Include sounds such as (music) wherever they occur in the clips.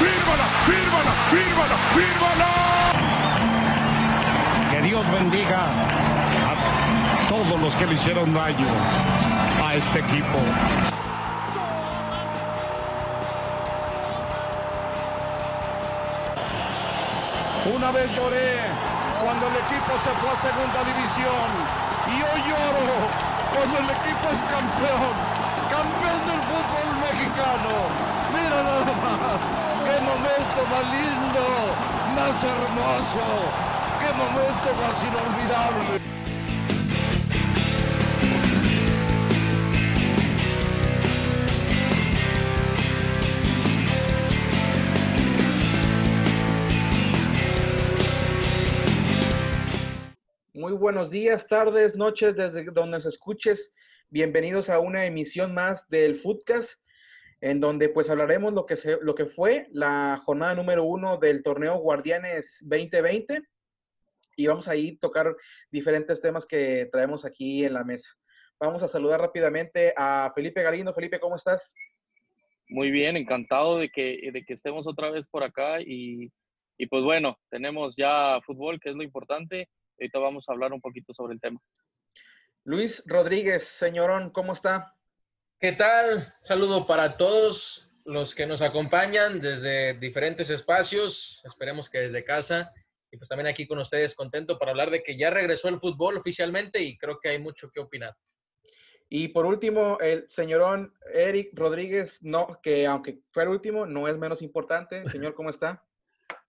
fírmala, fírmala, fírmala, fírmala. Que Dios bendiga a todos los que le hicieron daño a este equipo. Una vez lloré cuando el equipo se fue a segunda división y hoy lloro cuando el equipo es campeón, campeón del fútbol mexicano. Mira nada más, qué momento más lindo, más hermoso, qué momento más inolvidable. Muy buenos días, tardes, noches, desde donde nos escuches. Bienvenidos a una emisión más del Footcast, en donde pues hablaremos lo que, se, lo que fue la jornada número uno del torneo Guardianes 2020 y vamos a ir a tocar diferentes temas que traemos aquí en la mesa. Vamos a saludar rápidamente a Felipe Galindo. Felipe, ¿cómo estás? Muy bien, encantado de que, de que estemos otra vez por acá y, y pues bueno, tenemos ya fútbol, que es lo importante. Ahorita vamos a hablar un poquito sobre el tema. Luis Rodríguez, señorón, ¿cómo está? ¿Qué tal? Saludo para todos los que nos acompañan desde diferentes espacios, esperemos que desde casa, y pues también aquí con ustedes contento para hablar de que ya regresó el fútbol oficialmente y creo que hay mucho que opinar. Y por último, el señorón Eric Rodríguez, no, que aunque fue el último, no es menos importante. (laughs) Señor, ¿cómo está?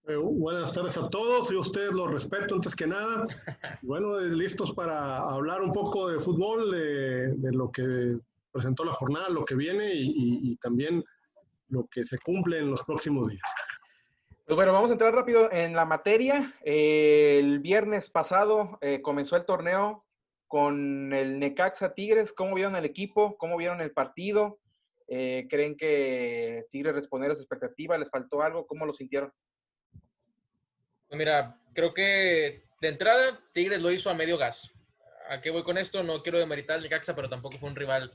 Eh, buenas tardes a todos, yo a ustedes los respeto antes que nada. (laughs) Bueno, eh, listos para hablar un poco de fútbol, de, de lo que presentó la jornada, lo que viene y, y, y, también lo que se cumple en los próximos días. Pues bueno, vamos a entrar rápido en la materia. Eh, el viernes pasado eh, comenzó el torneo con el Necaxa Tigres. ¿Cómo vieron el equipo? ¿Cómo vieron el partido? Eh, ¿Creen que Tigres respondió a su expectativa? ¿Les faltó algo? ¿Cómo lo sintieron? Pues mira, creo que de entrada Tigres lo hizo a medio gas. ¿A qué voy con esto? No quiero demeritar al Necaxa, pero tampoco fue un rival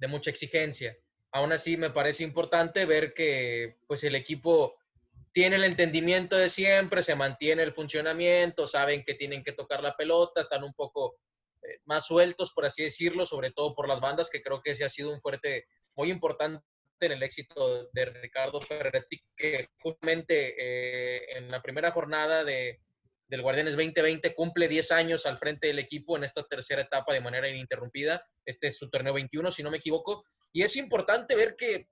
de mucha exigencia. Aún así, me parece importante ver que pues, el equipo tiene el entendimiento de siempre, se mantiene el funcionamiento, saben que tienen que tocar la pelota, están un poco eh, más sueltos, por así decirlo, sobre todo por las bandas, que creo que ese ha sido un fuerte muy importante en el éxito de Ricardo Ferretti, que justamente eh, en la primera jornada de, del Guardianes 2020 cumple 10 años al frente del equipo en esta tercera etapa de manera ininterrumpida. Este es su torneo 21, si no me equivoco. Y es importante ver que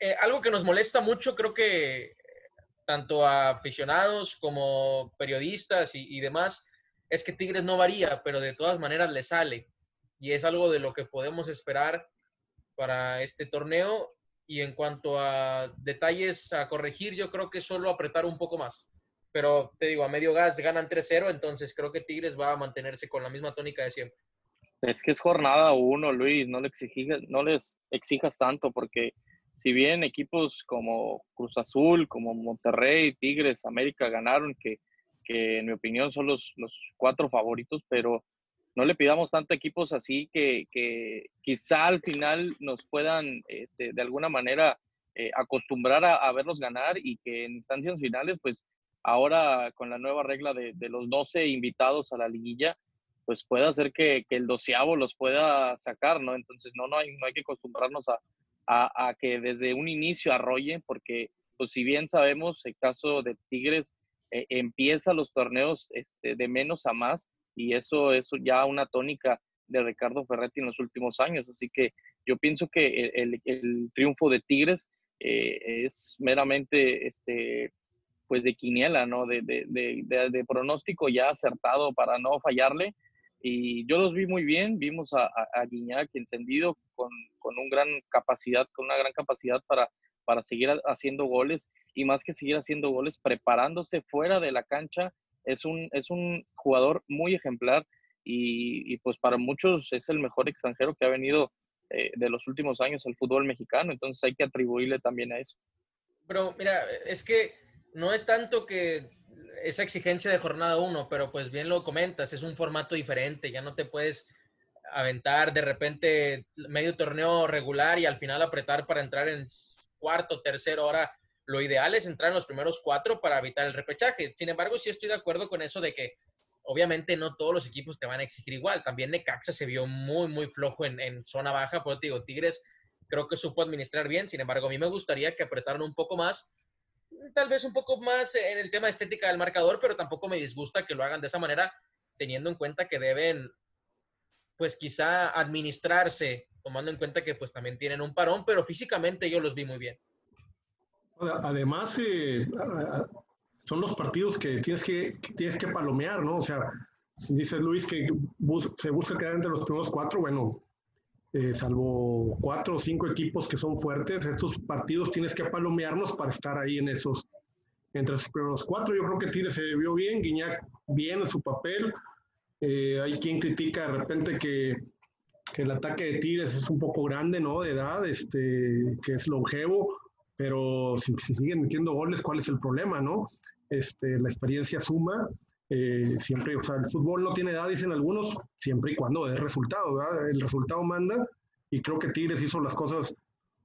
eh, algo que nos molesta mucho, creo que tanto a aficionados como periodistas y, y, demás, es que Tigres no varía, pero de todas maneras le sale. Y es algo de lo que podemos esperar para este torneo. Y en cuanto a detalles a corregir, yo creo que solo apretar un poco más. Pero te digo, a medio gas ganan 3-0, entonces creo que Tigres va a mantenerse con la misma tónica de siempre. Es que es jornada uno, Luis, no, le exijas, no les exijas tanto porque si bien equipos como Cruz Azul, como Monterrey, Tigres, América ganaron, que, que en mi opinión son los, los, cuatro favoritos, pero no le pidamos tanto equipos así que, que quizá al final nos puedan este, de alguna manera eh, acostumbrar a, verlos ganar y que en instancias finales, pues ahora con la nueva regla de, de los 12 invitados a la liguilla, pues pueda hacer que, que, el doceavo los pueda sacar, ¿no? Entonces no, no, hay, no hay que acostumbrarnos a, a, que desde un inicio arrollen, porque pues si bien sabemos, el caso de Tigres eh, empieza los torneos este, de menos a más y eso es ya una tónica de Ricardo Ferretti en los últimos años. Así que yo pienso que el, el, el triunfo de Tigres eh, es meramente este, pues de quiniela, ¿no? De, de, de, de, pronóstico ya acertado para no fallarle. Y yo los vi muy bien, vimos a, a, a Guiñac encendido con, con una gran capacidad, con una gran capacidad para, para seguir haciendo goles y más que seguir haciendo goles, preparándose fuera de la cancha. Es un, es un jugador muy ejemplar y, y pues para muchos es el mejor extranjero que ha venido eh, de los últimos años al fútbol mexicano, entonces hay que atribuirle también a eso. Pero mira, es que no es tanto que esa exigencia de jornada 1, pero pues bien lo comentas, es un formato diferente, ya no te puedes aventar de repente medio torneo regular y al final apretar para entrar en cuarto, tercero. Ahora lo ideal es entrar en los primeros cuatro para evitar el repechaje. Sin embargo, sí estoy de acuerdo con eso de que obviamente no todos los equipos te van a exigir igual. También Necaxa se vio muy, muy flojo en, zona baja. Por te digo, Tigres creo que supo administrar bien. Sin embargo, a mí me gustaría que apretaran un poco más. Tal vez un poco más en el tema estética del marcador, pero tampoco me disgusta que lo hagan de esa manera, teniendo en cuenta que deben, pues quizá administrarse, tomando en cuenta que pues también tienen un parón, pero físicamente yo los vi muy bien. Además, eh, son los partidos que tienes que, tienes que palomear, ¿no? O sea, dice Luis que se busca quedar entre los primeros cuatro, bueno, eh, salvo cuatro o cinco equipos que son fuertes, estos partidos tienes que palomearnos para estar ahí en esos, entre los primeros cuatro. Yo creo que Tigres se vio bien, Guiñac bien en su papel. Eh, hay quien critica de repente que, que, el ataque de Tigres es un poco grande, ¿no? De edad, este, que es longevo pero si, siguen metiendo goles, ¿cuál es el problema, no? Este, la experiencia suma, eh, siempre, o sea, el fútbol no tiene edad, dicen algunos, siempre y cuando dé resultado, ¿verdad? El resultado manda, y creo que Tigres hizo las cosas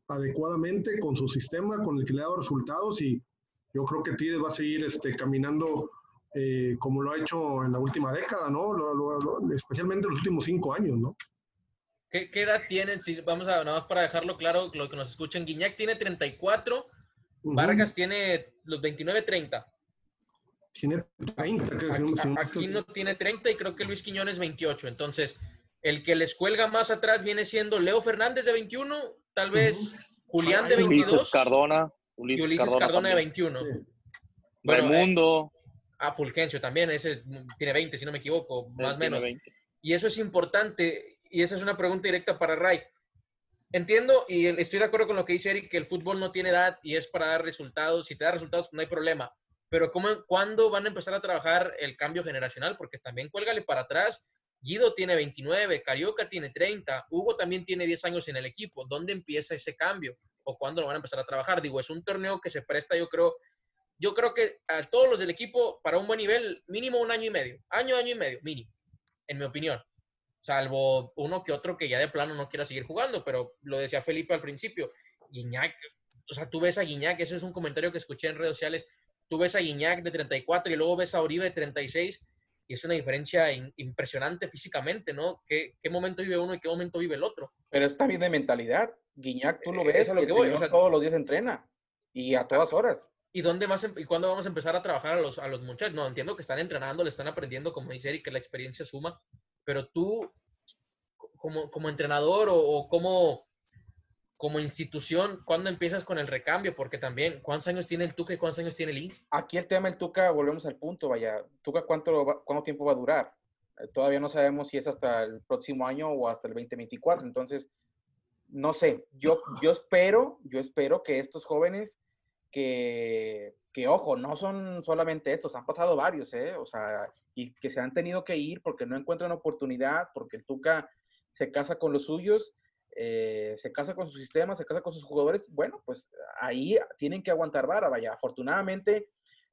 adecuadamente con su sistema, con el que le ha dado resultados, y yo creo que Tigres va a seguir este, caminando eh, como lo ha hecho en la última década, ¿no? especialmente en los últimos cinco años, ¿no? ¿Qué, edad tienen? Si vamos a, nada más para dejarlo claro, lo que nos escuchan, Guiñac tiene 34, Vargas tiene los 29, 30. Tiene 30, creo aquí, aquí no tiene 30 y creo que Luis Quiñones 28. Entonces, el que les cuelga más atrás viene siendo Leo Fernández de 21, tal vez Julián de 22. Ulises Cardona. Ulises, y Ulises Cardona, de 21. Sí. Bueno, Raimundo. Eh, ah, Fulgencio también, ese tiene 20, si no me equivoco, más o menos. Y eso es importante y esa es una pregunta directa para Ray. Entiendo y estoy de acuerdo con lo que dice Eric, que el fútbol no tiene edad y es para dar resultados. Si te da resultados, no hay problema. Pero ¿cómo, ¿cuándo van a empezar a trabajar el cambio generacional? Porque también cuélgale para atrás. Guido tiene 29, Carioca tiene 30, Hugo también tiene 10 años en el equipo. ¿Dónde empieza ese cambio? ¿O cuándo lo van a empezar a trabajar? Digo, es un torneo que se presta, yo creo, yo creo que a todos los del equipo, para un buen nivel, mínimo un año y medio. Año, año y medio, mínimo, en mi opinión salvo uno que otro que ya de plano no quiera seguir jugando, pero lo decía Felipe al principio, Guiñac, o sea, tú ves a Guiñac, ese es un comentario que escuché en redes sociales, tú ves a Guiñac de 34 y luego ves a Oribe de 36 y es una diferencia impresionante físicamente, ¿no? ¿Qué, ¿Qué, momento vive uno y qué momento vive el otro? Pero está bien de mentalidad. Guiñac, tú lo eh, ves, lo que voy, o sea, todos los días entrena y a todas horas. ¿Y dónde más, em, y cuándo vamos a empezar a trabajar a los, a los muchachos? No, entiendo que están entrenando, le están aprendiendo, como dice Eric, que la experiencia suma, pero tú, como, como entrenador o, como, como institución, ¿cuándo empiezas con el recambio? Porque también, ¿cuántos años tiene el Tuca y cuántos años tiene el INS? Aquí el tema del Tuca, volvemos al punto, vaya, Tuca, ¿cuánto, cuánto tiempo va a durar? Eh, todavía no sabemos si es hasta el próximo año o hasta el 2024, entonces, no sé, yo, (laughs) yo espero, yo espero que estos jóvenes que, que, ojo, no son solamente estos, han pasado varios, ¿eh? O sea, y que se han tenido que ir porque no encuentran oportunidad, porque el Tuca se casa con los suyos, eh, se casa con su sistema, se casa con sus jugadores, bueno, pues ahí tienen que aguantar vara, vaya. Afortunadamente,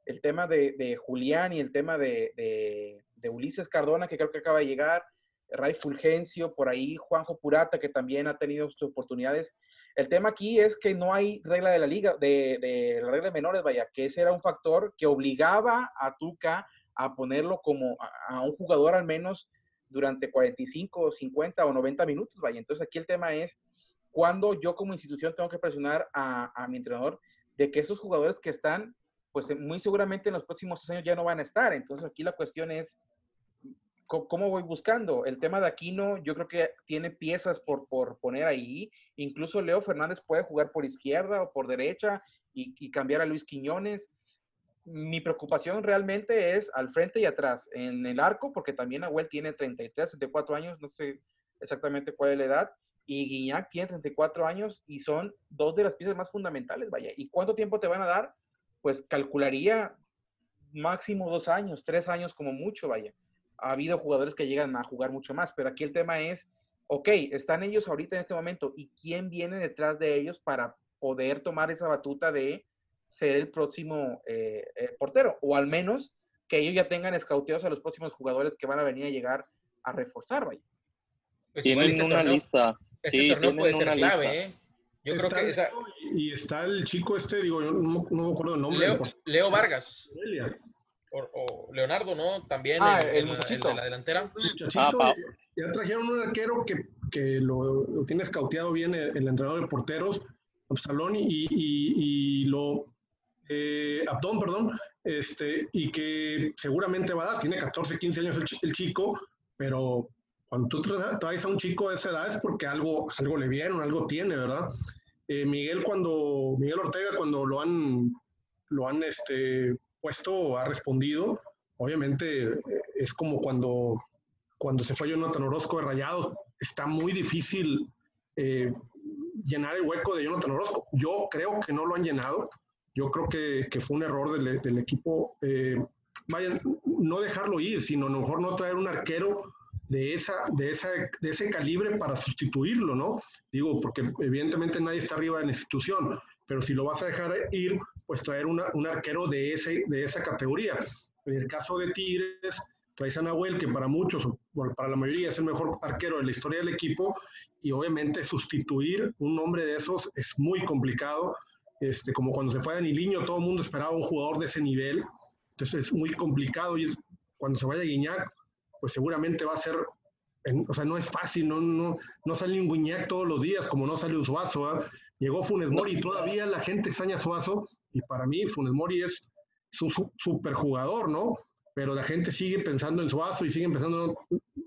el tema de, Julián y el tema de, Ulises Cardona, que creo que acaba de llegar, Ray Fulgencio, por ahí Juanjo Purata, que también ha tenido sus oportunidades. El tema aquí es que no hay regla de la liga, de, la regla de menores, vaya, que ese era un factor que obligaba a Tuca a ponerlo como a, un jugador al menos durante 45, 50 o 90 minutos, vaya. Entonces aquí el tema es cuando yo como institución tengo que presionar a, mi entrenador de que esos jugadores que están, pues muy seguramente en los próximos años ya no van a estar. Entonces aquí la cuestión es, ¿cómo voy buscando? El tema de Aquino, yo creo que tiene piezas por, por poner ahí. Incluso Leo Fernández puede jugar por izquierda o por derecha y, y cambiar a Luis Quiñones mi preocupación realmente es al frente y atrás, en el arco, porque también Abuel tiene 33, 34 años, no sé exactamente cuál es la edad, y Guiñac tiene 34 años y son dos de las piezas más fundamentales, vaya. ¿Y cuánto tiempo te van a dar? Pues calcularía máximo dos años, tres años como mucho, vaya. Ha habido jugadores que llegan a jugar mucho más, pero aquí el tema es, ok, están ellos ahorita en este momento, ¿y quién viene detrás de ellos para poder tomar esa batuta de ser el próximo eh, eh, portero, o al menos que ellos ya tengan escauteados a los próximos jugadores que van a venir a llegar a reforzar, vaya. Pues tienen una lista. Este torneo puede ser clave, ¿eh? Yo creo que esa... Y está el chico este, digo, yo no, me acuerdo el nombre. Leo, Leo Vargas. O, Leonardo, ¿no? También ah, el, el, el, de la delantera. Ah, ya trajeron un arquero que, que lo, lo, tiene escauteado bien el, el entrenador de porteros, Absalón, y, y, y lo... Eh, Abdón, perdón, este, y que seguramente va a dar, tiene 14, 15 años el, chico, pero cuando tú traes a un chico de esa edad es porque algo, algo le vieron, algo tiene, ¿verdad? Eh, Miguel cuando, Miguel Ortega cuando lo han, lo han este, puesto, ha respondido, obviamente eh, es como cuando, cuando se fue Jonathan Orozco de Rayados, está muy difícil eh, llenar el hueco de Jonathan Orozco. Yo creo que no lo han llenado, yo creo que, que fue un error del, equipo, eh, no dejarlo ir, sino a lo mejor no traer un arquero de, esa, de, esa, de ese calibre para sustituirlo, ¿no? Digo, porque evidentemente nadie está arriba de la institución, pero si lo vas a dejar ir, pues traer una, un arquero de, ese, de esa categoría. En el caso de Tigres, traes a Nahuel, que para muchos, bueno, para la mayoría es el mejor arquero de la historia del equipo, y obviamente sustituir un nombre de esos es muy complicado. Este, como cuando se fue a Niliño, todo el mundo esperaba un jugador de ese nivel, entonces es muy complicado y cuando se vaya Guiñac, pues seguramente va a ser, o sea, no es fácil, no, no, no sale un Guiñac todos los días, como no sale un Suazo. Llegó Funes Mori y todavía la gente extraña a Suazo, y para mí Funes Mori es un super jugador, ¿no? Pero la gente sigue pensando en Suazo y siguen pensando,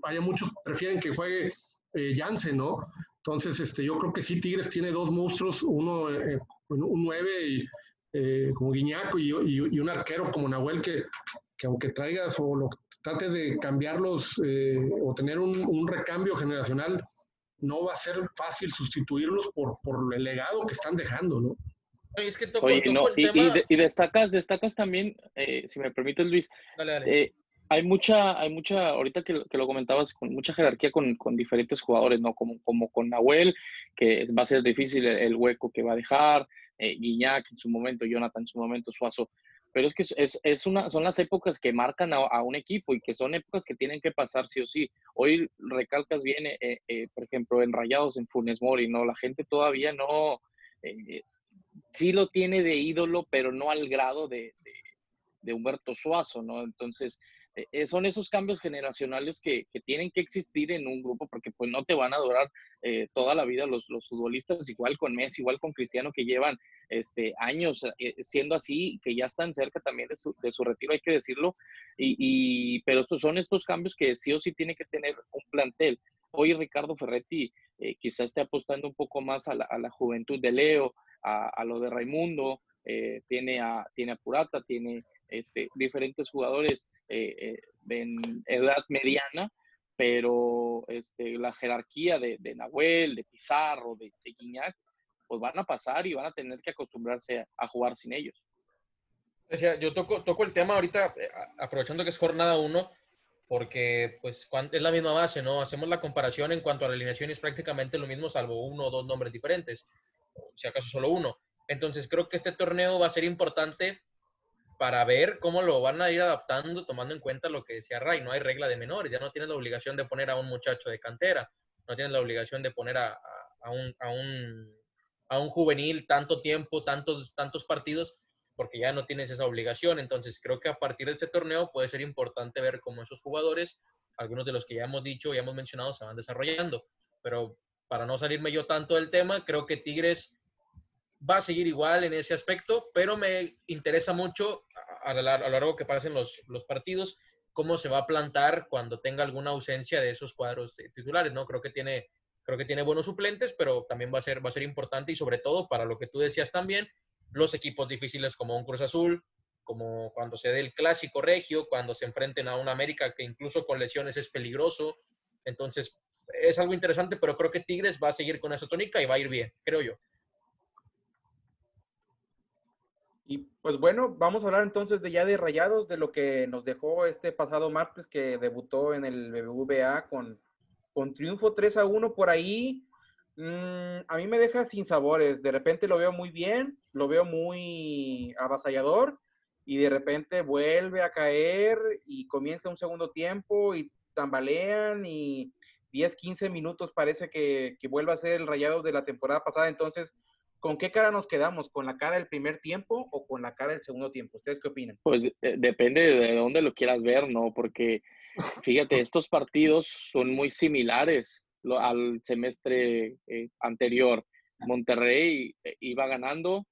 vaya, muchos prefieren que juegue eh, ¿no? Entonces, este, yo creo que sí, Tigres tiene dos monstruos, uno, eh, un 9 y, eh, como Guiñaco y, y, y, un arquero como Nahuel que, que aunque traigas o lo trates de cambiarlos eh, o tener un, un, recambio generacional, no va a ser fácil sustituirlos por, por el legado que están dejando, ¿no? Oye, es que toco, Oye, toco no, y, tema... y, destacas, destacas también, eh, si me permites, Luis, dale, dale. Eh, hay mucha, hay mucha, ahorita que, que, lo comentabas, con mucha jerarquía con, con, diferentes jugadores, ¿no? Como, como con Nahuel, que va a ser difícil el, hueco que va a dejar, eh, Guiñac en su momento, Jonathan en su momento, Suazo pero es que es, es una, son las épocas que marcan a, un equipo y que son épocas que tienen que pasar sí o sí. Hoy recalcas bien, eh, eh, por ejemplo, en Rayados, en Funes Mori, ¿no? La gente todavía no, eh, sí lo tiene de ídolo, pero no al grado de, de, de Humberto Suazo, ¿no? Entonces, eh, son esos cambios generacionales que, que, tienen que existir en un grupo porque pues no te van a durar eh, toda la vida los, los, futbolistas, igual con Messi, igual con Cristiano, que llevan este, años eh, siendo así, que ya están cerca también de su, de su retiro, hay que decirlo, y, y, pero estos son estos cambios que sí o sí tiene que tener un plantel. Hoy Ricardo Ferretti eh, quizá esté apostando un poco más a la, a la juventud de Leo, a, a, lo de Raimundo, tiene, a, tiene a Purata, tiene este, diferentes jugadores eh, eh, en edad mediana, pero este, la jerarquía de, de, Nahuel, de Pizarro, de, de Guiñac, pues van a pasar y van a tener que acostumbrarse a, a jugar sin ellos. Decía, yo toco, toco el tema ahorita, eh, aprovechando que es jornada 1, porque pues es la misma base, ¿no? Hacemos la comparación en cuanto a la alineación y es prácticamente lo mismo, salvo uno o dos nombres diferentes, si acaso solo uno. Entonces creo que este torneo va a ser importante para ver cómo lo van a ir adaptando, tomando en cuenta lo que decía Ray, no hay regla de menores, ya no tienen la obligación de poner a un muchacho de cantera, no tienen la obligación de poner a, a, un, a, un, a un, juvenil tanto tiempo, tantos, tantos partidos, porque ya no tienes esa obligación. Entonces creo que a partir de este torneo puede ser importante ver cómo esos jugadores, algunos de los que ya hemos dicho, ya hemos mencionado, se van desarrollando. Pero para no salirme yo tanto del tema, creo que Tigres va a seguir igual en ese aspecto, pero me interesa mucho a, lo largo que pasen los, los, partidos cómo se va a plantar cuando tenga alguna ausencia de esos cuadros titulares, ¿no? Creo que tiene, creo que tiene buenos suplentes, pero también va a, ser, va a ser importante y sobre todo para lo que tú decías también, los equipos difíciles como un Cruz Azul, como cuando se dé el clásico regio, cuando se enfrenten a una América que incluso con lesiones es peligroso. Entonces, es algo interesante, pero creo que Tigres va a seguir con esa tónica y va a ir bien, creo yo. Y pues bueno, vamos a hablar entonces de ya de Rayados, de lo que nos dejó este pasado martes que debutó en el BBVA con, con triunfo 3 a 1 por ahí. Mmm, a mí me deja sin sabores. De repente lo veo muy bien, lo veo muy avasallador y de repente vuelve a caer y comienza un segundo tiempo y tambalean y 10, 15 minutos parece que, que vuelva a ser el rayado de la temporada pasada. Entonces, ¿con qué cara nos quedamos? ¿Con la cara del primer tiempo o con la cara del segundo tiempo? ¿Ustedes qué opinan? Pues eh, depende de dónde lo quieras ver, ¿no? Porque fíjate, (laughs) estos partidos son muy similares al semestre eh, anterior. Monterrey eh, iba ganando,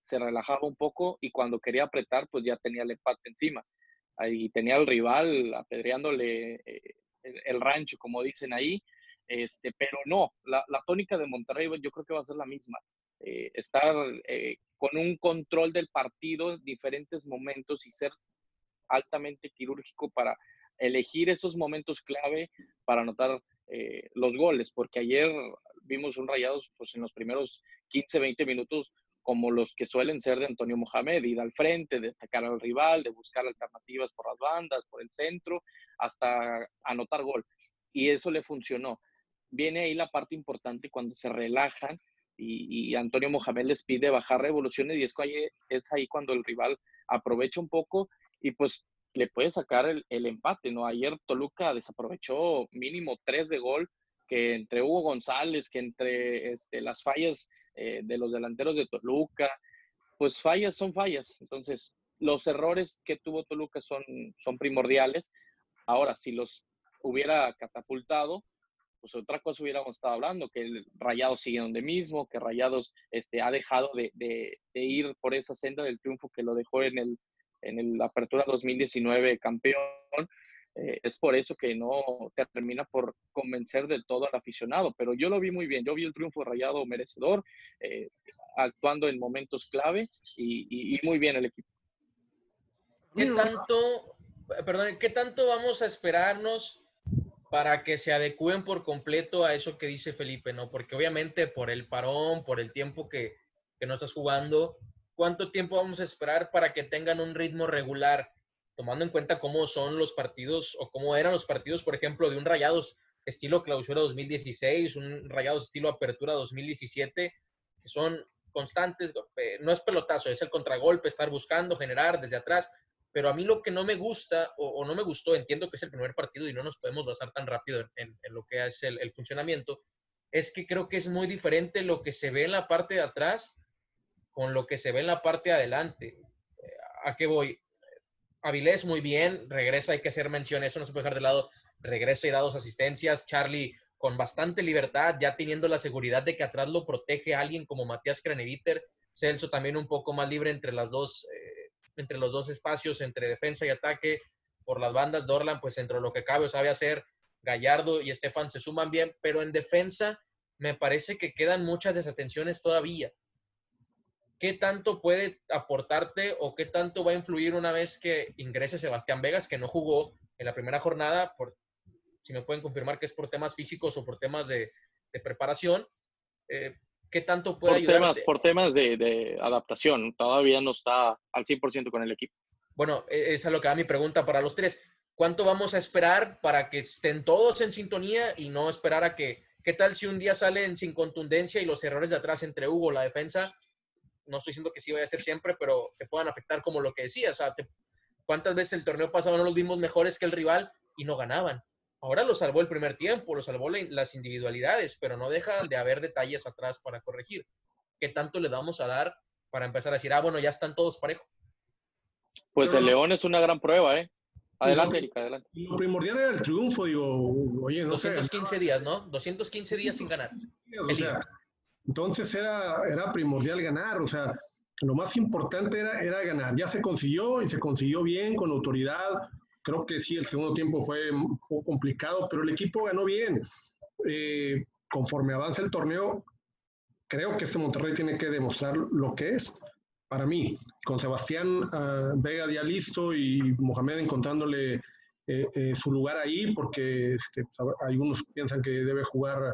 se relajaba un poco y cuando quería apretar, pues ya tenía el empate encima. Ahí tenía al rival apedreándole el, rancho, como dicen ahí. Este, pero no, la, la, tónica de Monterrey yo creo que va a ser la misma. Eh, estar eh, con un control del partido en diferentes momentos y ser altamente quirúrgico para elegir esos momentos clave para anotar eh, los goles, porque ayer vimos un rayados pues, en los primeros 15, 20 minutos como los que suelen ser de Antonio Mohamed, ir al frente, de atacar al rival, de buscar alternativas por las bandas, por el centro, hasta anotar gol. Y eso le funcionó. Viene ahí la parte importante cuando se relajan y, Antonio Mohamed les pide bajar revoluciones y es, es ahí cuando el rival aprovecha un poco y pues le puede sacar el, empate, ¿no? Ayer Toluca desaprovechó mínimo tres de gol, que entre Hugo González, que entre este, las fallas eh, de los delanteros de Toluca, pues fallas son fallas. Entonces, los errores que tuvo Toluca son, son primordiales. Ahora, si los hubiera catapultado, pues otra cosa hubiéramos estado hablando, que el Rayados sigue donde mismo, que Rayados este, ha dejado de, de, ir por esa senda del triunfo que lo dejó en el, en el Apertura 2019 campeón. Eh, es por eso que no termina por convencer del todo al aficionado, pero yo lo vi muy bien, yo vi el triunfo de Rayado merecedor, eh, actuando en momentos clave y, y, muy bien el equipo. ¿Qué tanto, perdón, qué tanto vamos a esperarnos para que se adecúen por completo a eso que dice Felipe, ¿no? Porque obviamente por el parón, por el tiempo que, que no estás jugando, ¿cuánto tiempo vamos a esperar para que tengan un ritmo regular? Tomando en cuenta cómo son los partidos o cómo eran los partidos, por ejemplo, de un Rayados estilo clausura 2016, un Rayados estilo apertura 2017, que son constantes, eh, no es pelotazo, es el contragolpe, estar buscando, generar desde atrás, pero a mí lo que no me gusta o, no me gustó, entiendo que es el primer partido y no nos podemos basar tan rápido en, lo que es el, funcionamiento, es que creo que es muy diferente lo que se ve en la parte de atrás con lo que se ve en la parte de adelante. ¿A qué voy? Avilés muy bien, regresa, hay que hacer mención, eso no se puede dejar de lado, regresa y da dos asistencias, Charlie con bastante libertad, ya teniendo la seguridad de que atrás lo protege alguien como Matías Craneviter, Celso también un poco más libre entre las dos, eh, entre los dos espacios, entre defensa y ataque, por las bandas, Dorlan, pues entre lo que cabe sabe hacer, Gallardo y Estefan se suman bien, pero en defensa me parece que quedan muchas desatenciones todavía. ¿Qué tanto puede aportarte o qué tanto va a influir una vez que ingrese Sebastián Vegas, que no jugó en la primera jornada, si me pueden confirmar que es por temas físicos o por temas de, preparación? Eh, ¿Qué tanto puede por Temas, por temas de, adaptación, todavía no está al 100% con el equipo. Bueno, esa es lo que da mi pregunta para los tres. ¿Cuánto vamos a esperar para que estén todos en sintonía y no esperar a que, qué tal si un día salen sin contundencia y los errores de atrás entre Hugo, la defensa, no estoy diciendo que sí vaya a ser siempre, pero te puedan afectar como lo que decía, o sea, ¿cuántas veces el torneo pasado no los vimos mejores que el rival y no ganaban? Ahora lo salvó el primer tiempo, lo salvó las individualidades, pero no deja de haber detalles atrás para corregir. ¿Qué tanto le vamos a dar para empezar a decir, ah, bueno, ya están todos parejos? Pues el León es una gran prueba, ¿eh? Adelante, Erika, adelante. Lo primordial era el triunfo, digo, oye, no 215 días, ¿no? 215 días sin ganar. entonces era, era primordial ganar, o sea, lo más importante era, era ganar. Ya se consiguió y se consiguió bien, con autoridad, Creo que sí, el segundo tiempo fue un poco complicado, pero el equipo ganó bien. Eh, conforme avanza el torneo, creo que este Monterrey tiene que demostrar lo que es. Para mí, con Sebastián ah, Vega ya listo y Mohamed encontrándole eh, eh, su lugar ahí, porque este, algunos piensan que debe jugar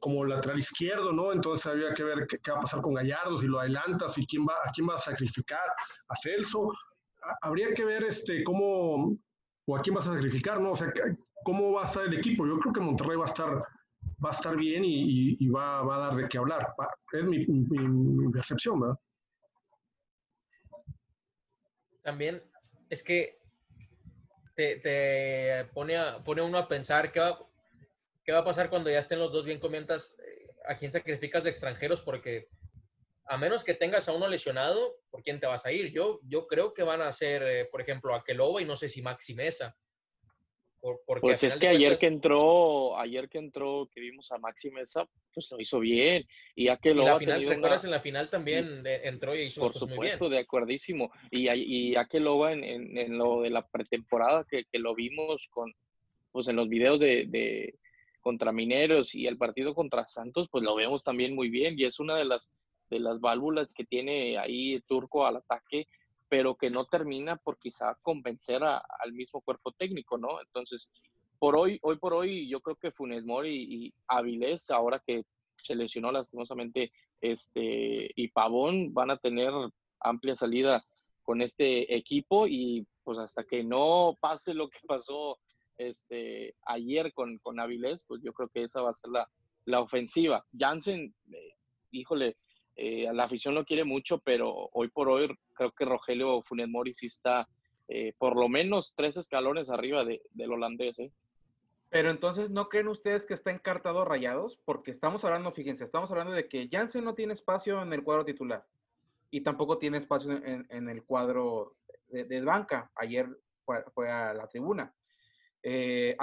como lateral izquierdo, ¿no? Entonces había que ver qué, qué, va a pasar con Gallardo, si lo adelantas y quién va, a quién va a sacrificar, a Celso habría que ver este, cómo, o a quién vas a sacrificar, ¿no? O sea, cómo va a estar el equipo. Yo creo que Monterrey va a estar, va a estar bien y, va, a dar de qué hablar. Es mi, percepción, ¿verdad? También es que te, pone, a, pone uno a pensar qué va, qué va a pasar cuando ya estén los dos bien comentas eh, a quién sacrificas de extranjeros porque a menos que tengas a uno lesionado, ¿por quién te vas a ir? Yo, yo creo que van a ser, eh, por ejemplo, Akeloba y no sé si Maxi Mesa. pues es que ayer que entró, ayer que entró, que vimos a Maxi Mesa, pues lo hizo bien. Y. Y la final, ¿te acuerdas? En la final también entró y hizo Por supuesto, de acuerdísimo. Y, y Akeloba en, en, en, lo de la pretemporada, que, que, lo vimos con, pues en los videos de, de contra Mineros y el partido contra Santos, pues lo vemos también muy bien. Y es una de las de las válvulas que tiene ahí Turco al ataque, pero que no termina por quizá convencer al mismo cuerpo técnico, ¿no? Entonces, por hoy, hoy por hoy, yo creo que Funes Mori y, Avilés, ahora que se lesionó lastimosamente, este, y Pavón van a tener amplia salida con este equipo y pues hasta que no pase lo que pasó este, ayer con, con Avilés, pues yo creo que esa va a ser la, la ofensiva. Jansen, eh, híjole, eh, la afición lo quiere mucho, pero hoy por hoy creo que Rogelio Funes Mori está eh, por lo menos tres escalones arriba de, del holandés. ¿eh? Pero entonces, ¿no creen ustedes que está encartado Rayados? Porque estamos hablando, fíjense, estamos hablando de que Jansen no tiene espacio en el cuadro titular y tampoco tiene espacio en, en el cuadro de, banca. Ayer fue, a la tribuna. Eh,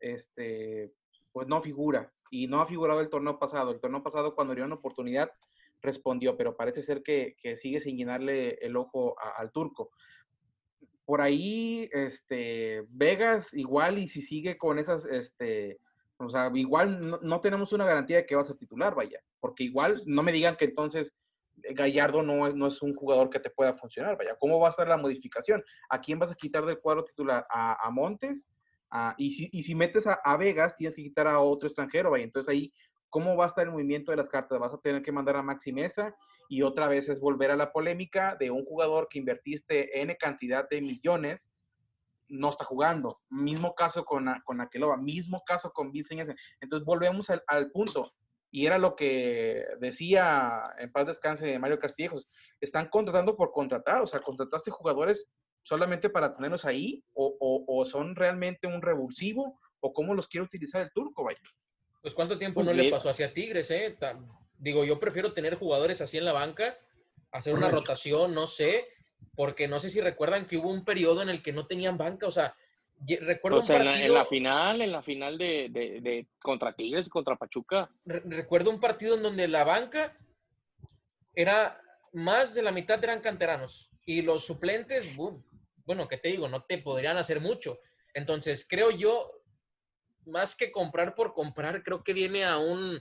este, pues no figura y no ha figurado el torneo pasado. El torneo pasado, cuando dio una oportunidad, respondió, pero parece ser que, sigue sin llenarle el ojo al turco. Por ahí, este, Vegas, igual, y si sigue con esas, este, o sea, igual no, tenemos una garantía de que va a titular, vaya, porque igual no me digan que entonces Gallardo no es, no es un jugador que te pueda funcionar, vaya, ¿cómo va a ser la modificación? ¿A quién vas a quitar del cuadro titular? ¿A, a Montes? Ah, y, si, y si metes a, Vegas, tienes que quitar a otro extranjero, vaya. Entonces ahí, ¿cómo va a estar el movimiento de las cartas? Vas a tener que mandar a Maxi Mesa y otra vez es volver a la polémica de un jugador que invertiste N cantidad de millones, no está jugando. Mismo caso con, con Aqueloba, mismo caso con Vincent. Entonces volvemos al, al, punto. Y era lo que decía en paz descanse Mario Castillejos. Están contratando por contratar, o sea, contrataste jugadores solamente para tenerlos ahí o, son realmente un revulsivo o cómo los quiere utilizar el turco, vaya. Pues cuánto tiempo pues no le pasó hacia Tigres, ¿eh? Digo, yo prefiero tener jugadores así en la banca, hacer una rotación, no sé, porque no sé si recuerdan que hubo un periodo en el que no tenían banca, o sea, recuerdo un partido, en, la, final, en la final de, contra Tigres y contra Pachuca. recuerdo un partido en donde la banca era más de la mitad eran canteranos y los suplentes, boom, bueno, ¿qué te digo? No te podrían hacer mucho. Entonces, creo yo, más que comprar por comprar, creo que viene a, un,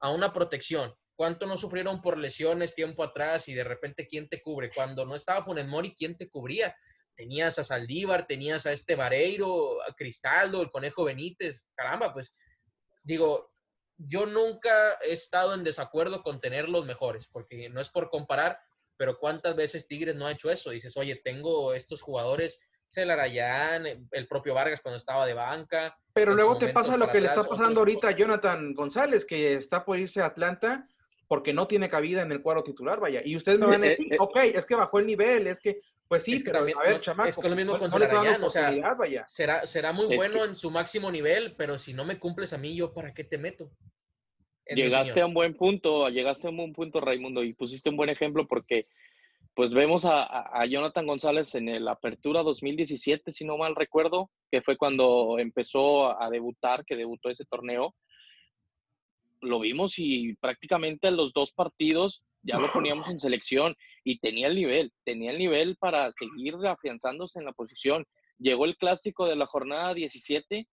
a una protección. ¿Cuánto no sufrieron por lesiones tiempo atrás y de repente quién te cubre? Cuando no estaba Funes Mori, ¿quién te cubría? Tenías a Saldívar, tenías a este Vareiro, a Cristaldo, el Conejo Benítez. Caramba, pues digo, yo nunca he estado en desacuerdo con tener los mejores, porque no es por comparar, pero ¿cuántas veces Tigres no ha hecho eso? Dices, oye, tengo estos jugadores, Celarayán, el propio Vargas cuando estaba de banca. Pero luego te pasa lo que le está pasando ahorita a Jonathan González, que está por irse a Atlanta porque no tiene cabida en el cuadro titular, vaya. Y ustedes me van a decir, eh, eh, ok, es que bajó el nivel, es que, pues sí, pero a ver, chamaco. Es que lo mismo con Celarayán, o sea, será, será muy bueno en su máximo nivel, pero si no me cumples a mí, ¿yo para qué te meto? Llegaste a un buen punto, llegaste a un buen punto, Raimundo, y pusiste un buen ejemplo porque pues vemos a, Jonathan González en el Apertura 2017, si no mal recuerdo, que fue cuando empezó a debutar, que debutó ese torneo. Lo vimos y prácticamente en los dos partidos ya lo poníamos en (laughs) selección y tenía el nivel, tenía el nivel para seguir afianzándose en la posición. Llegó el clásico de la jornada 17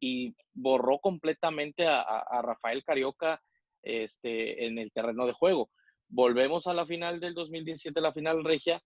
y borró completamente a, Rafael Carioca este, en el terreno de juego. Volvemos a la final del 2017, la final regia,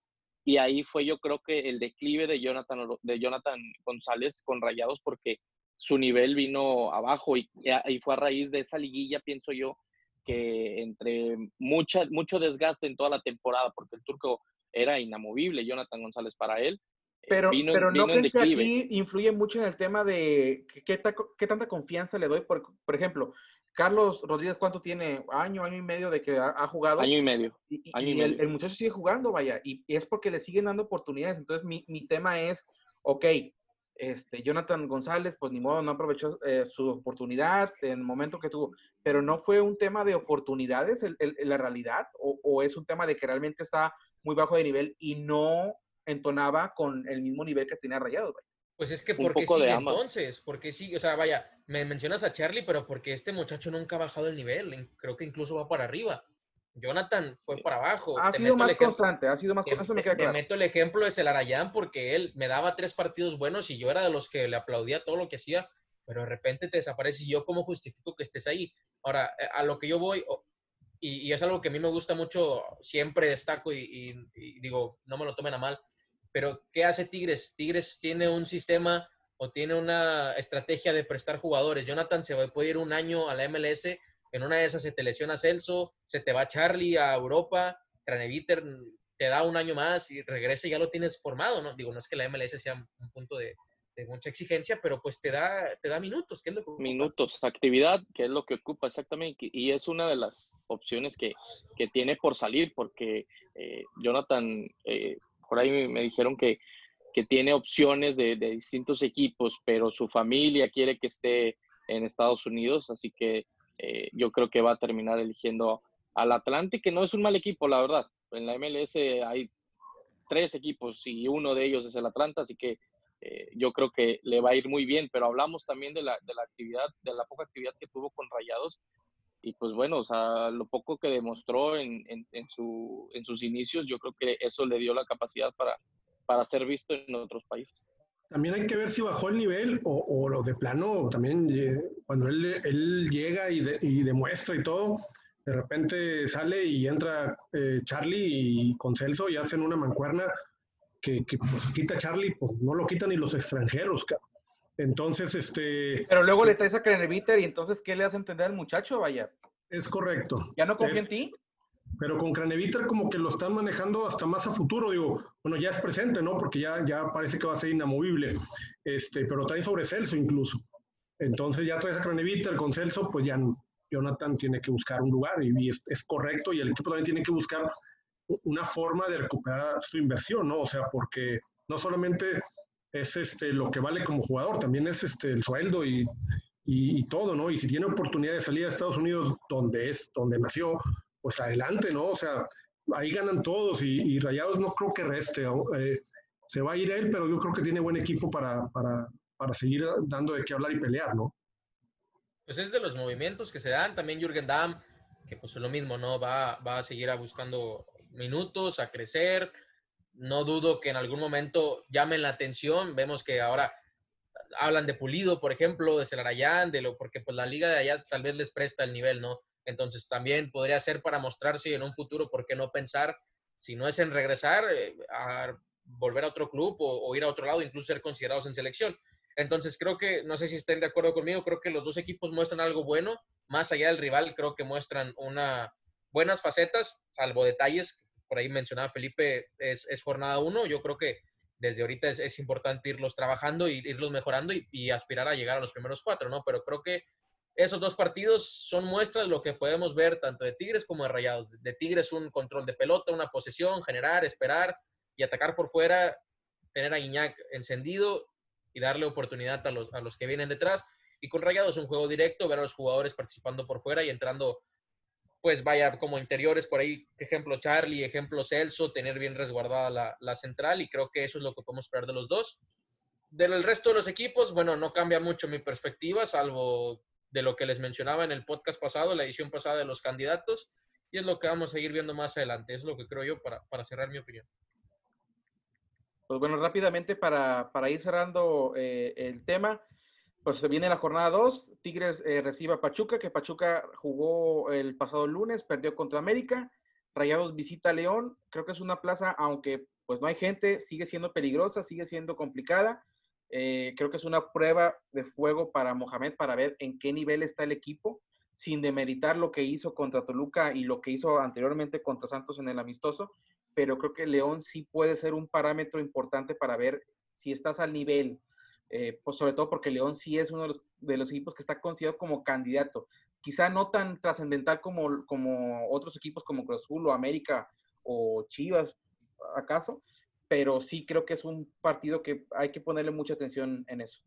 y ahí fue yo creo que el declive de Jonathan, de Jonathan González con Rayados porque su nivel vino abajo y, y fue a raíz de esa liguilla, pienso yo, que entre mucha, mucho desgaste en toda la temporada, porque el turco era inamovible, Jonathan González para él, pero, pero no creo que aquí influye mucho en el tema de qué, qué tanta confianza le doy. Por, por ejemplo, Carlos Rodríguez, ¿cuánto tiene? Año, año y medio de que ha, jugado. Año y medio. Y, El, muchacho sigue jugando, vaya, y es porque le siguen dando oportunidades. Entonces, mi, mi tema es, ok, este, Jonathan González, pues ni modo, no aprovechó eh, su oportunidad en el momento que tuvo, pero no fue un tema de oportunidades en la realidad, o, es un tema de que realmente está muy bajo de nivel y no entonaba con el mismo nivel que tenía Rayado. Pues es que porque sigue entonces, porque sí, o sea, vaya, me mencionas a Charlie, pero porque este muchacho nunca ha bajado el nivel, creo que incluso va para arriba. Jonathan fue para abajo. Ha sido más constante, ha sido más constante. Te, te, meto el ejemplo de Celarayán porque él me daba tres partidos buenos y yo era de los que le aplaudía todo lo que hacía, pero de repente te desaparece y yo cómo justifico que estés ahí. Ahora, eh, a lo que yo voy, y, es algo que a mí me gusta mucho, siempre destaco y digo, no me lo tomen a mal, pero, ¿qué hace Tigres? Tigres tiene un sistema o tiene una estrategia de prestar jugadores. Jonathan se puede ir un año a la MLS, en una de esas se te lesiona Celso, se te va Charlie a Europa, Craneviter te da un año más y regresa y ya lo tienes formado, ¿no? Digo, no es que la MLS sea un punto de, mucha exigencia, pero pues te da, te da minutos, ¿qué es lo que Minutos, actividad, que es lo que ocupa exactamente, y es una de las opciones que, tiene por salir, porque eh, Jonathan eh, por ahí me dijeron que, tiene opciones de, distintos equipos, pero su familia quiere que esté en Estados Unidos, así que eh, yo creo que va a terminar eligiendo al Atlante, que no es un mal equipo, la verdad. En la MLS hay tres equipos y uno de ellos es el Atlanta, así que eh, yo creo que le va a ir muy bien, pero hablamos también de la, de la actividad, de la poca actividad que tuvo con Rayados y pues bueno, o sea, lo poco que demostró en, en, su, en sus inicios, yo creo que eso le dio la capacidad para, para ser visto en otros países. También hay que ver si bajó el nivel o, o lo de plano, también eh, cuando él, él llega y, y, demuestra y todo, de repente sale y entra eh, Charlie y con Celso y hacen una mancuerna que, que pues, quita Charlie, pues no lo quitan ni los extranjeros, entonces, este... Pero luego le traes a Craneviter y entonces, ¿qué le hace entender al muchacho, vaya? Es correcto. ¿Ya no confía en ti? Pero con Craneviter como que lo están manejando hasta más a futuro, digo, bueno, ya es presente, ¿no? Porque ya, ya parece que va a ser inamovible, este, pero trae sobre Celso incluso. Entonces ya traes a Craneviter con Celso, pues ya Jonathan tiene que buscar un lugar y, es, es, correcto y el equipo también tiene que buscar una forma de recuperar su inversión, ¿no? O sea, porque no solamente es este, lo que vale como jugador, también es este, el sueldo y, y, todo, ¿no? Y si tiene oportunidad de salir a Estados Unidos, donde es, donde nació, pues adelante, ¿no? O sea, ahí ganan todos y, Rayados no creo que reste. Eh, se va a ir él, pero yo creo que tiene buen equipo para, para, para seguir dando de qué hablar y pelear, ¿no? Pues es de los movimientos que se dan. También Jürgen Damm, que pues es lo mismo, ¿no? Va, va a seguir buscando minutos, a crecer, no dudo que en algún momento llamen la atención. Vemos que ahora hablan de Pulido, por ejemplo, de Celarayán, de lo, porque pues la liga de allá tal vez les presta el nivel, ¿no? Entonces también podría ser para mostrarse en un futuro, ¿por qué no pensar, si no es en regresar, eh, a volver a otro club o, ir a otro lado, incluso ser considerados en selección? Entonces creo que, no sé si estén de acuerdo conmigo, creo que los dos equipos muestran algo bueno, más allá del rival, creo que muestran una buenas facetas, salvo detalles por ahí mencionaba Felipe, es, jornada uno. Yo creo que desde ahorita es, importante irlos trabajando y irlos mejorando y, aspirar a llegar a los primeros cuatro, ¿no? Pero creo que esos dos partidos son muestras de lo que podemos ver tanto de Tigres como de Rayados. De Tigres un control de pelota, una posesión, generar, esperar y atacar por fuera, tener a Guiñac encendido y darle oportunidad a los, a los que vienen detrás. Y con Rayados un juego directo, ver a los jugadores participando por fuera y entrando pues vaya como interiores por ahí, ejemplo Charlie, ejemplo Celso, tener bien resguardada la, central y creo que eso es lo que podemos esperar de los dos. Del resto de los equipos, bueno, no cambia mucho mi perspectiva, salvo de lo que les mencionaba en el podcast pasado, la edición pasada de los candidatos, y es lo que vamos a seguir viendo más adelante, es lo que creo yo para, para cerrar mi opinión. Pues bueno, rápidamente para, para ir cerrando eh, el tema, pues se viene la jornada 2, Tigres eh, recibe a Pachuca, que Pachuca jugó el pasado lunes, perdió contra América, Rayados visita a León, creo que es una plaza, aunque pues no hay gente, sigue siendo peligrosa, sigue siendo complicada, eh, creo que es una prueba de fuego para Mohamed para ver en qué nivel está el equipo, sin demeritar lo que hizo contra Toluca y lo que hizo anteriormente contra Santos en el amistoso, pero creo que León sí puede ser un parámetro importante para ver si estás al nivel eh, pues sobre todo porque León sí es uno de los, equipos que está considerado como candidato. Quizá no tan trascendental como, como otros equipos como Cruz Azul o América o Chivas, acaso, pero sí creo que es un partido que hay que ponerle mucha atención en eso.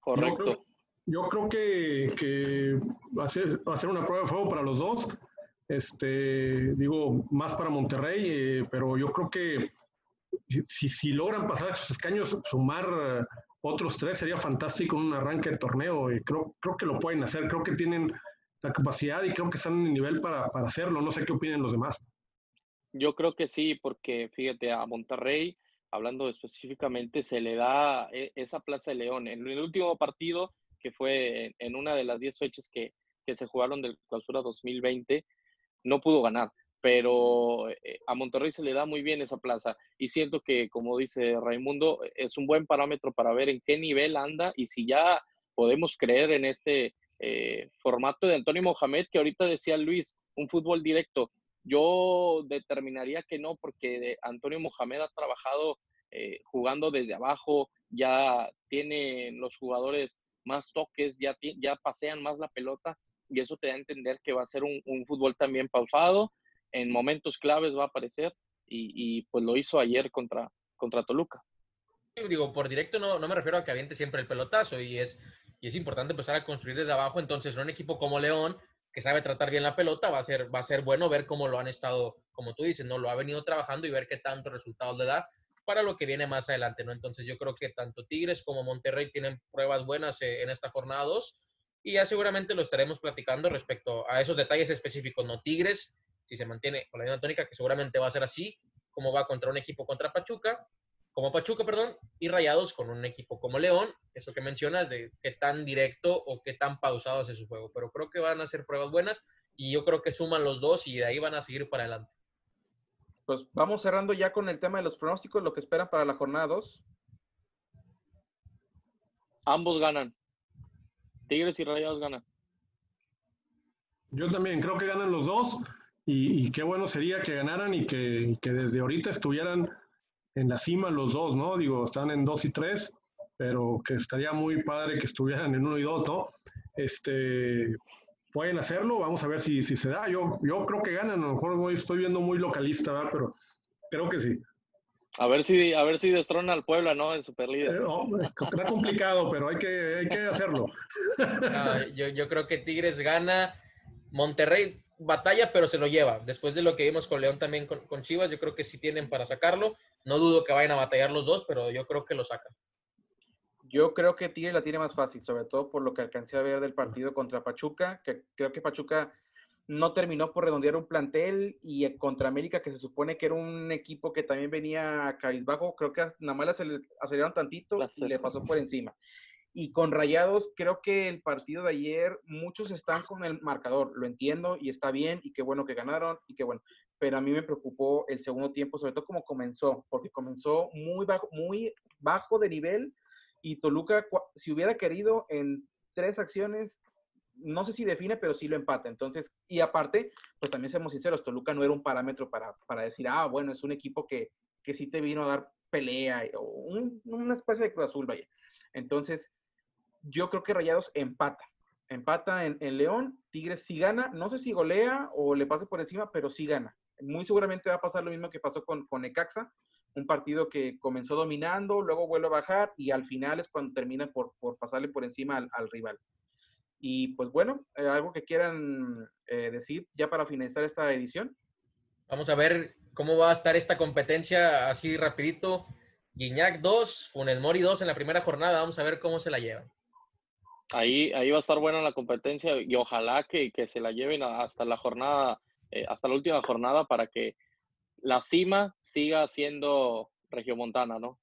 Correcto. Yo creo, que, va, a ser, va a ser una prueba de fuego para los dos. Este, digo, más para Monterrey, eh, pero yo creo que si, si, logran pasar esos escaños, sumar eh, otros tres sería fantástico en un arranque de torneo. Y creo, creo que lo pueden hacer, creo que tienen la capacidad y creo que están en el nivel para, para hacerlo. No sé qué opinen los demás. Yo creo que sí, porque fíjate, a Monterrey, hablando específicamente, se le da e, esa Plaza de León. En el último partido, que fue en una de las 10 fechas que, que se jugaron del clausura 2020, no pudo ganar, pero eh, a Monterrey se le da muy bien esa plaza y siento que, como dice Raimundo, es un buen parámetro para ver en qué nivel anda y si ya podemos creer en este eh, formato de Antonio Mohamed, que ahorita decía Luis, un fútbol directo. Yo determinaría que no, porque Antonio Mohamed ha trabajado eh, jugando desde abajo, ya tiene los jugadores más toques, ya, ya pasean más la pelota y eso te da a entender que va a ser un, fútbol también pausado, en momentos claves va a aparecer y, pues lo hizo ayer contra, contra Toluca. Digo, por directo no, no me refiero a que aviente siempre el pelotazo y es, y es importante empezar a construir desde abajo, entonces un equipo como León, que sabe tratar bien la pelota, va a ser, va a ser bueno ver cómo lo han estado, como tú dices, ¿no? Lo ha venido trabajando y ver qué tantos resultados le da para lo que viene más adelante, ¿no? Entonces yo creo que tanto Tigres como Monterrey tienen pruebas buenas eh, en esta jornada 2 y ya seguramente lo estaremos platicando respecto a esos detalles específicos, ¿no? Tigres, si se mantiene con la misma tónica, que seguramente va a ser así, como va contra un equipo contra Pachuca, como Pachuca, perdón, y Rayados con un equipo como León, eso que mencionas de qué tan directo o qué tan pausado es su juego, pero creo que van a ser pruebas buenas y yo creo que suman los dos y de ahí van a seguir para adelante. Pues vamos cerrando ya con el tema de los pronósticos, lo que esperan para la jornada 2. Ambos ganan. Tigres y Rayados ganan. Yo también creo que ganan los dos y, qué bueno sería que ganaran y que, desde ahorita estuvieran en la cima los dos, ¿no? Digo, están en dos y tres, pero que estaría muy padre que estuvieran en uno y dos, ¿no? Este, pueden hacerlo, vamos a ver si, si se da. Yo, yo creo que ganan, a lo mejor hoy estoy viendo muy localista, ¿verdad? pero creo que sí. A ver si, a ver si destrona al Puebla, ¿no? En Superlíder. Eh, está complicado, pero hay que, hay que hacerlo. (laughs) yo, yo, creo que Tigres gana. Monterrey batalla, pero se lo lleva. Después de lo que vimos con León también con, con, Chivas, yo creo que sí tienen para sacarlo. No dudo que vayan a batallar los dos, pero yo creo que lo sacan. Yo creo que Tigres la tiene más fácil, sobre todo por lo que alcancé a ver del partido contra Pachuca, que creo que Pachuca no terminó por redondear un plantel y contra América, que se supone que era un equipo que también venía a cabizbajo, creo que nada más se le aceleraron tantito y le pasó por encima. Y con Rayados, creo que el partido de ayer, muchos están con el marcador, lo entiendo y está bien y qué bueno que ganaron y qué bueno, pero a mí me preocupó el segundo tiempo, sobre todo como comenzó, porque comenzó muy bajo, muy bajo de nivel y Toluca, si hubiera querido en tres acciones, no sé si define, pero sí lo empata. Entonces, y aparte, pues también seamos sinceros, Toluca no era un parámetro para, para decir, ah, bueno, es un equipo que, que sí te vino a dar pelea o una especie de Cruz Azul, vaya. Entonces, yo creo que Rayados empata. Empata en, en, León, Tigres sí gana, no sé si golea o le pase por encima, pero sí gana. Muy seguramente va a pasar lo mismo que pasó con, con Necaxa, un partido que comenzó dominando, luego vuelve a bajar y al final es cuando termina por, pasarle por encima al, al rival. Y pues bueno, eh, algo que quieran eh, decir ya para finalizar esta edición. Vamos a ver cómo va a estar esta competencia así rapidito. Guiñac 2, Funes Mori 2 en la primera jornada. Vamos a ver cómo se la llevan. Ahí, ahí va a estar buena la competencia y ojalá que, que se la lleven hasta la jornada, eh, hasta la última jornada para que la cima siga siendo regiomontana, ¿no?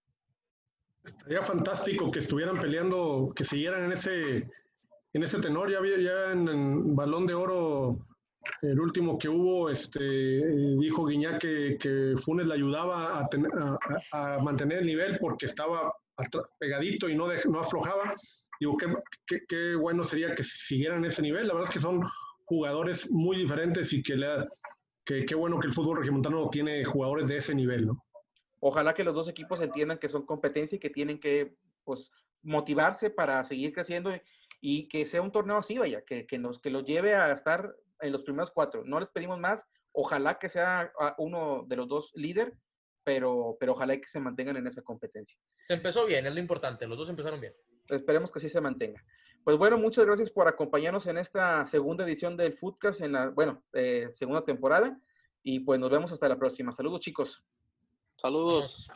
Estaría fantástico que estuvieran peleando, que siguieran en ese, en ese tenor. Ya había ya en, Balón de Oro, el último que hubo, este, dijo Guiñá que, que Funes le ayudaba a, a, mantener el nivel porque estaba pegadito y no, no aflojaba. Digo, qué, qué, bueno sería que siguieran ese nivel. La verdad es que son jugadores muy diferentes y que, le, que qué bueno que el fútbol regiomontano tiene jugadores de ese nivel, ¿no? Ojalá que los dos equipos entiendan que son competencia y que tienen que pues, motivarse para seguir creciendo y que sea un torneo así, vaya, que, que, nos, que los lleve a estar en los primeros cuatro. No les pedimos más, Ojalá que sea ah, uno de los dos líder, pero, pero ojalá que se mantengan en esa competencia. Se empezó bien, es lo importante, los dos empezaron bien. Esperemos que así se mantenga. Pues bueno, muchas gracias por acompañarnos en esta segunda edición del Foodcast, en la, bueno, eh, segunda temporada. Y pues nos vemos hasta la próxima. Saludos, chicos. Saludos.